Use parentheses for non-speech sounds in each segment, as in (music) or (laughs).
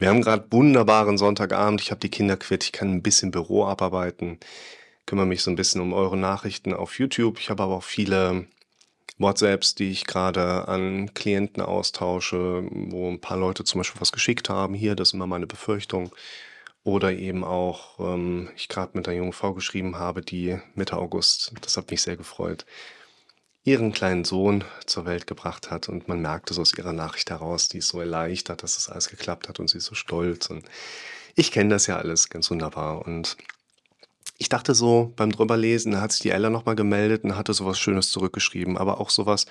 Wir haben gerade wunderbaren Sonntagabend. Ich habe die Kinder quitt. Ich kann ein bisschen Büro abarbeiten. Kümmere mich so ein bisschen um eure Nachrichten auf YouTube. Ich habe aber auch viele WhatsApps, die ich gerade an Klienten austausche, wo ein paar Leute zum Beispiel was geschickt haben. Hier, das ist immer meine Befürchtung. Oder eben auch, ähm, ich gerade mit einer jungen Frau geschrieben habe, die Mitte August, das hat mich sehr gefreut, ihren kleinen Sohn zur Welt gebracht hat. Und man merkte so aus ihrer Nachricht heraus, die ist so erleichtert, dass das alles geklappt hat und sie ist so stolz. Und ich kenne das ja alles ganz wunderbar. Und ich dachte so beim drüberlesen, da hat sich die Ella nochmal gemeldet und hatte sowas Schönes zurückgeschrieben, aber auch sowas,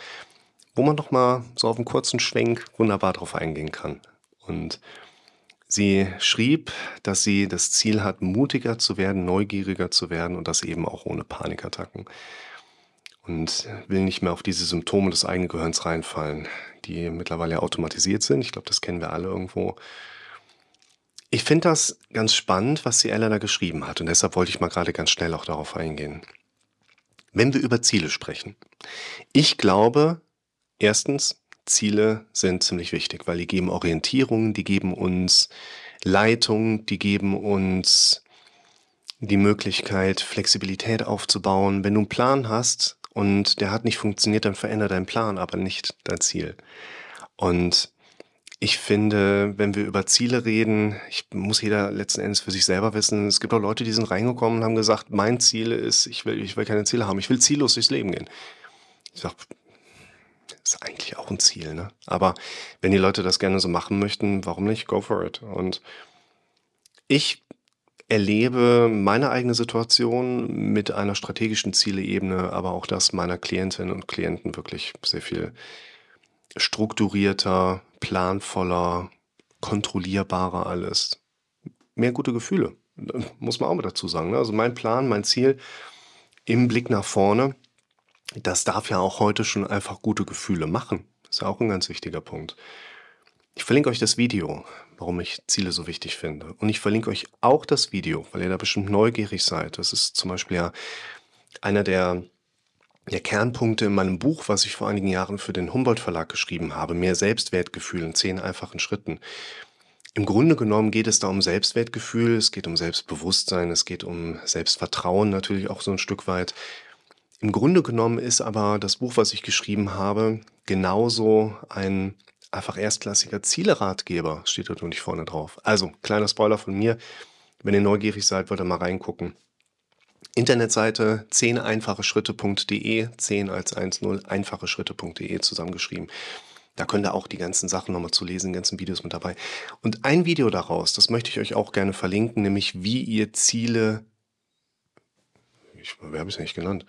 wo man nochmal so auf einen kurzen Schwenk wunderbar drauf eingehen kann. Und sie schrieb, dass sie das Ziel hat, mutiger zu werden, neugieriger zu werden und das eben auch ohne Panikattacken und will nicht mehr auf diese Symptome des eigenen Gehirns reinfallen, die mittlerweile automatisiert sind. Ich glaube, das kennen wir alle irgendwo. Ich finde das ganz spannend, was die Ella da geschrieben hat und deshalb wollte ich mal gerade ganz schnell auch darauf eingehen. Wenn wir über Ziele sprechen. Ich glaube, erstens, Ziele sind ziemlich wichtig, weil die geben Orientierung, die geben uns Leitung, die geben uns die Möglichkeit, Flexibilität aufzubauen. Wenn du einen Plan hast, und der hat nicht funktioniert, dann verändere deinen Plan, aber nicht dein Ziel. Und ich finde, wenn wir über Ziele reden, ich muss jeder letzten Endes für sich selber wissen. Es gibt auch Leute, die sind reingekommen und haben gesagt, mein Ziel ist, ich will, ich will keine Ziele haben, ich will ziellos durchs Leben gehen. Ich sag, ist eigentlich auch ein Ziel, ne? Aber wenn die Leute das gerne so machen möchten, warum nicht? Go for it. Und ich erlebe meine eigene Situation mit einer strategischen Zieleebene, aber auch das meiner Klientinnen und Klienten wirklich sehr viel strukturierter, planvoller, kontrollierbarer alles. Mehr gute Gefühle, (laughs) muss man auch mal dazu sagen. Ne? Also mein Plan, mein Ziel im Blick nach vorne, das darf ja auch heute schon einfach gute Gefühle machen. Ist ja auch ein ganz wichtiger Punkt. Ich verlinke euch das Video, warum ich Ziele so wichtig finde. Und ich verlinke euch auch das Video, weil ihr da bestimmt neugierig seid. Das ist zum Beispiel ja einer der, der Kernpunkte in meinem Buch, was ich vor einigen Jahren für den Humboldt Verlag geschrieben habe. Mehr Selbstwertgefühl in zehn einfachen Schritten. Im Grunde genommen geht es da um Selbstwertgefühl, es geht um Selbstbewusstsein, es geht um Selbstvertrauen natürlich auch so ein Stück weit. Im Grunde genommen ist aber das Buch, was ich geschrieben habe, genauso ein einfach erstklassiger Zieleratgeber, steht da nur nicht vorne drauf. Also, kleiner Spoiler von mir. Wenn ihr neugierig seid, wollt ihr mal reingucken. Internetseite 10einfacheschritte.de, 10 als 1.0, einfacheschritte.de zusammengeschrieben. Da könnt ihr auch die ganzen Sachen nochmal zu lesen, die ganzen Videos mit dabei. Und ein Video daraus, das möchte ich euch auch gerne verlinken, nämlich wie ihr Ziele, ich, habe es nicht genannt,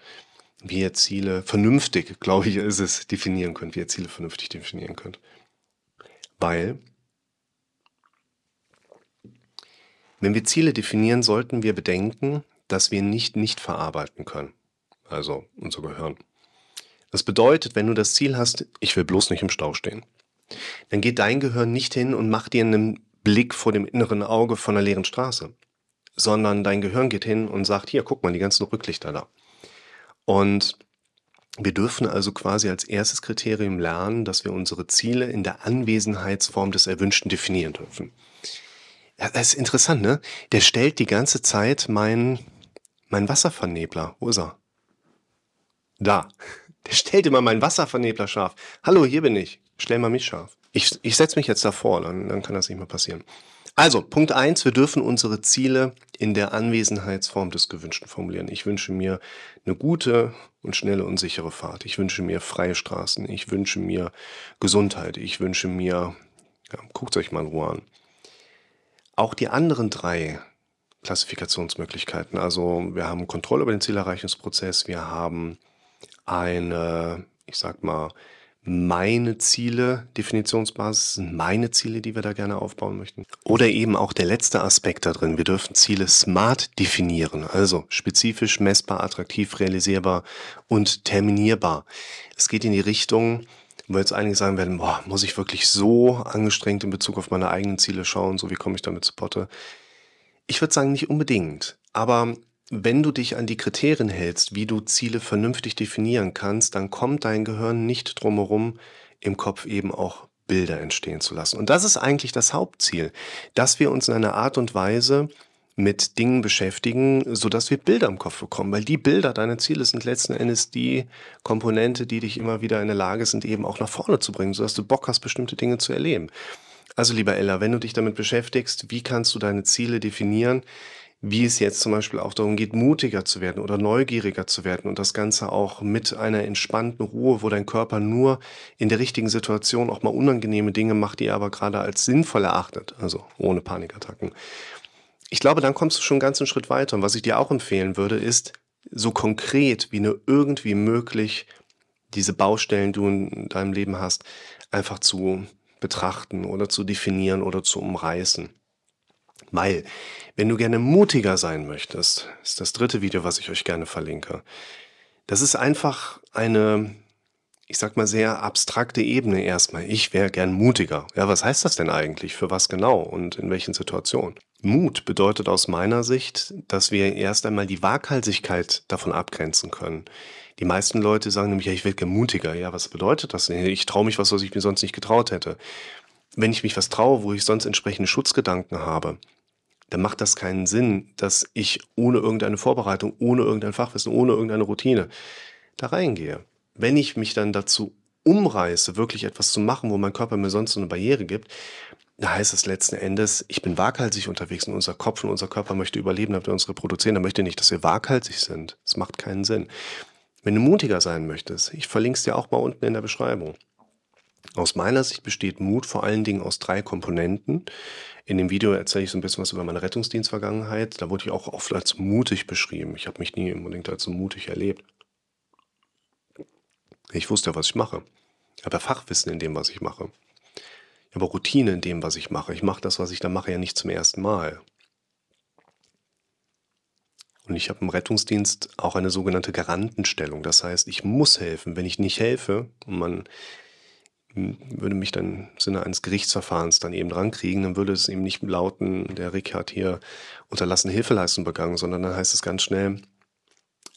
wie ihr Ziele vernünftig, glaube ich, ist es, definieren könnt, wie ihr Ziele vernünftig definieren könnt. Weil, wenn wir Ziele definieren, sollten wir bedenken, dass wir nicht nicht verarbeiten können. Also unser Gehirn. Das bedeutet, wenn du das Ziel hast, ich will bloß nicht im Stau stehen, dann geht dein Gehirn nicht hin und macht dir einen Blick vor dem inneren Auge von einer leeren Straße, sondern dein Gehirn geht hin und sagt, hier, guck mal, die ganzen Rücklichter da. Und wir dürfen also quasi als erstes Kriterium lernen, dass wir unsere Ziele in der Anwesenheitsform des Erwünschten definieren dürfen. Ja, das ist interessant, ne? Der stellt die ganze Zeit mein, mein Wasservernebler. Wo ist er? Da. Der stellt immer mein Wasservernebler scharf. Hallo, hier bin ich. Stell mal mich scharf. Ich, ich setze mich jetzt davor, dann, dann kann das nicht mehr passieren. Also, Punkt eins: wir dürfen unsere Ziele in der Anwesenheitsform des Gewünschten formulieren. Ich wünsche mir eine gute und schnelle und sichere Fahrt. Ich wünsche mir freie Straßen. Ich wünsche mir Gesundheit. Ich wünsche mir, ja, guckt euch mal in Ruhe an. Auch die anderen drei Klassifikationsmöglichkeiten. Also wir haben Kontrolle über den Zielerreichungsprozess, wir haben eine, ich sag mal, meine Ziele, Definitionsbasis sind meine Ziele, die wir da gerne aufbauen möchten. Oder eben auch der letzte Aspekt da drin. Wir dürfen Ziele smart definieren, also spezifisch, messbar, attraktiv, realisierbar und terminierbar. Es geht in die Richtung, wo jetzt einige sagen werden, boah, muss ich wirklich so angestrengt in Bezug auf meine eigenen Ziele schauen, so wie komme ich damit zu Potte? Ich würde sagen, nicht unbedingt. Aber wenn du dich an die Kriterien hältst, wie du Ziele vernünftig definieren kannst, dann kommt dein Gehirn nicht drumherum, im Kopf eben auch Bilder entstehen zu lassen. Und das ist eigentlich das Hauptziel, dass wir uns in einer Art und Weise mit Dingen beschäftigen, sodass wir Bilder im Kopf bekommen. Weil die Bilder, deine Ziele sind letzten Endes die Komponente, die dich immer wieder in der Lage sind, eben auch nach vorne zu bringen, sodass du Bock hast, bestimmte Dinge zu erleben. Also lieber Ella, wenn du dich damit beschäftigst, wie kannst du deine Ziele definieren, wie es jetzt zum Beispiel auch darum geht, mutiger zu werden oder neugieriger zu werden und das Ganze auch mit einer entspannten Ruhe, wo dein Körper nur in der richtigen Situation auch mal unangenehme Dinge macht, die er aber gerade als sinnvoll erachtet, also ohne Panikattacken. Ich glaube, dann kommst du schon einen ganzen Schritt weiter. Und was ich dir auch empfehlen würde, ist, so konkret wie nur irgendwie möglich, diese Baustellen, die du in deinem Leben hast, einfach zu betrachten oder zu definieren oder zu umreißen. Weil, wenn du gerne mutiger sein möchtest, ist das dritte Video, was ich euch gerne verlinke. Das ist einfach eine, ich sag mal, sehr abstrakte Ebene erstmal. Ich wäre gern mutiger. Ja, was heißt das denn eigentlich? Für was genau und in welchen Situationen? Mut bedeutet aus meiner Sicht, dass wir erst einmal die Waghalsigkeit davon abgrenzen können. Die meisten Leute sagen nämlich, ja, ich gern mutiger. Ja, was bedeutet das denn? Ich traue mich was, was ich mir sonst nicht getraut hätte. Wenn ich mich was traue, wo ich sonst entsprechende Schutzgedanken habe, dann macht das keinen Sinn, dass ich ohne irgendeine Vorbereitung, ohne irgendein Fachwissen, ohne irgendeine Routine da reingehe. Wenn ich mich dann dazu umreiße, wirklich etwas zu machen, wo mein Körper mir sonst so eine Barriere gibt, da heißt es letzten Endes, ich bin waghalsig unterwegs und unser Kopf und unser Körper möchte überleben, damit wir uns reproduzieren. Er möchte nicht, dass wir waghalsig sind. Das macht keinen Sinn. Wenn du mutiger sein möchtest, ich verlinke es dir auch mal unten in der Beschreibung. Aus meiner Sicht besteht Mut vor allen Dingen aus drei Komponenten. In dem Video erzähle ich so ein bisschen was über meine Rettungsdienstvergangenheit. Da wurde ich auch oft als mutig beschrieben. Ich habe mich nie unbedingt als so mutig erlebt. Ich wusste, was ich mache. Ich habe Fachwissen in dem, was ich mache. Ich habe Routine in dem, was ich mache. Ich mache das, was ich da mache, ja nicht zum ersten Mal. Und ich habe im Rettungsdienst auch eine sogenannte Garantenstellung. Das heißt, ich muss helfen. Wenn ich nicht helfe und man würde mich dann im Sinne eines Gerichtsverfahrens dann eben dran kriegen, dann würde es eben nicht lauten, der Rick hat hier unterlassene Hilfeleistung begangen, sondern dann heißt es ganz schnell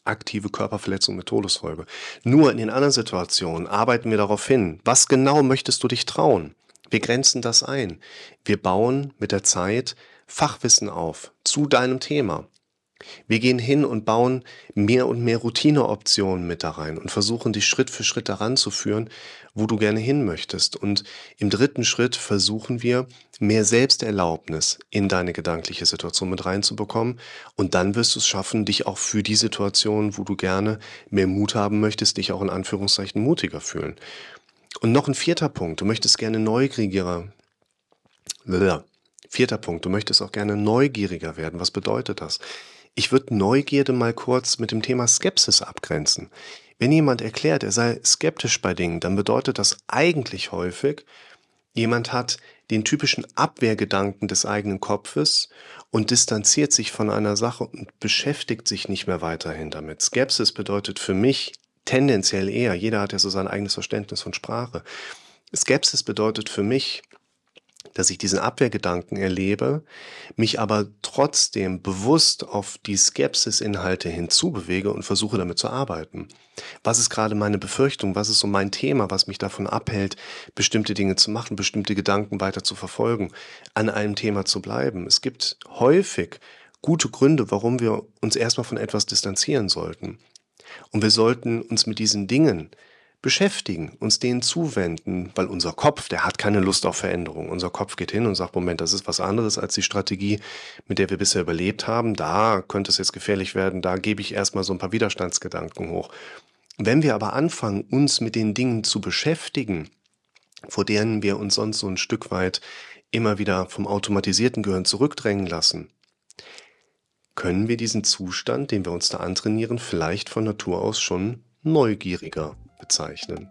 aktive Körperverletzung mit Todesfolge. Nur in den anderen Situationen arbeiten wir darauf hin, was genau möchtest du dich trauen? Wir grenzen das ein. Wir bauen mit der Zeit Fachwissen auf zu deinem Thema. Wir gehen hin und bauen mehr und mehr Routineoptionen mit da rein und versuchen dich Schritt für Schritt daran zu führen, wo du gerne hin möchtest. Und im dritten Schritt versuchen wir, mehr Selbsterlaubnis in deine gedankliche Situation mit reinzubekommen. Und dann wirst du es schaffen, dich auch für die Situation, wo du gerne mehr Mut haben möchtest, dich auch in Anführungszeichen mutiger fühlen. Und noch ein vierter Punkt. Du möchtest gerne neugieriger. Vierter Punkt. Du möchtest auch gerne neugieriger werden. Was bedeutet das? Ich würde Neugierde mal kurz mit dem Thema Skepsis abgrenzen. Wenn jemand erklärt, er sei skeptisch bei Dingen, dann bedeutet das eigentlich häufig, jemand hat den typischen Abwehrgedanken des eigenen Kopfes und distanziert sich von einer Sache und beschäftigt sich nicht mehr weiterhin damit. Skepsis bedeutet für mich tendenziell eher, jeder hat ja so sein eigenes Verständnis von Sprache. Skepsis bedeutet für mich, dass ich diesen Abwehrgedanken erlebe, mich aber trotzdem bewusst auf die Skepsis-Inhalte hinzubewege und versuche damit zu arbeiten. Was ist gerade meine Befürchtung? Was ist so mein Thema, was mich davon abhält, bestimmte Dinge zu machen, bestimmte Gedanken weiter zu verfolgen, an einem Thema zu bleiben? Es gibt häufig gute Gründe, warum wir uns erstmal von etwas distanzieren sollten. Und wir sollten uns mit diesen Dingen beschäftigen, uns denen zuwenden, weil unser Kopf, der hat keine Lust auf Veränderung. Unser Kopf geht hin und sagt, Moment, das ist was anderes als die Strategie, mit der wir bisher überlebt haben. Da könnte es jetzt gefährlich werden, da gebe ich erstmal so ein paar Widerstandsgedanken hoch. Wenn wir aber anfangen, uns mit den Dingen zu beschäftigen, vor denen wir uns sonst so ein Stück weit immer wieder vom automatisierten Gehirn zurückdrängen lassen, können wir diesen Zustand, den wir uns da antrainieren, vielleicht von Natur aus schon neugieriger bezeichnen.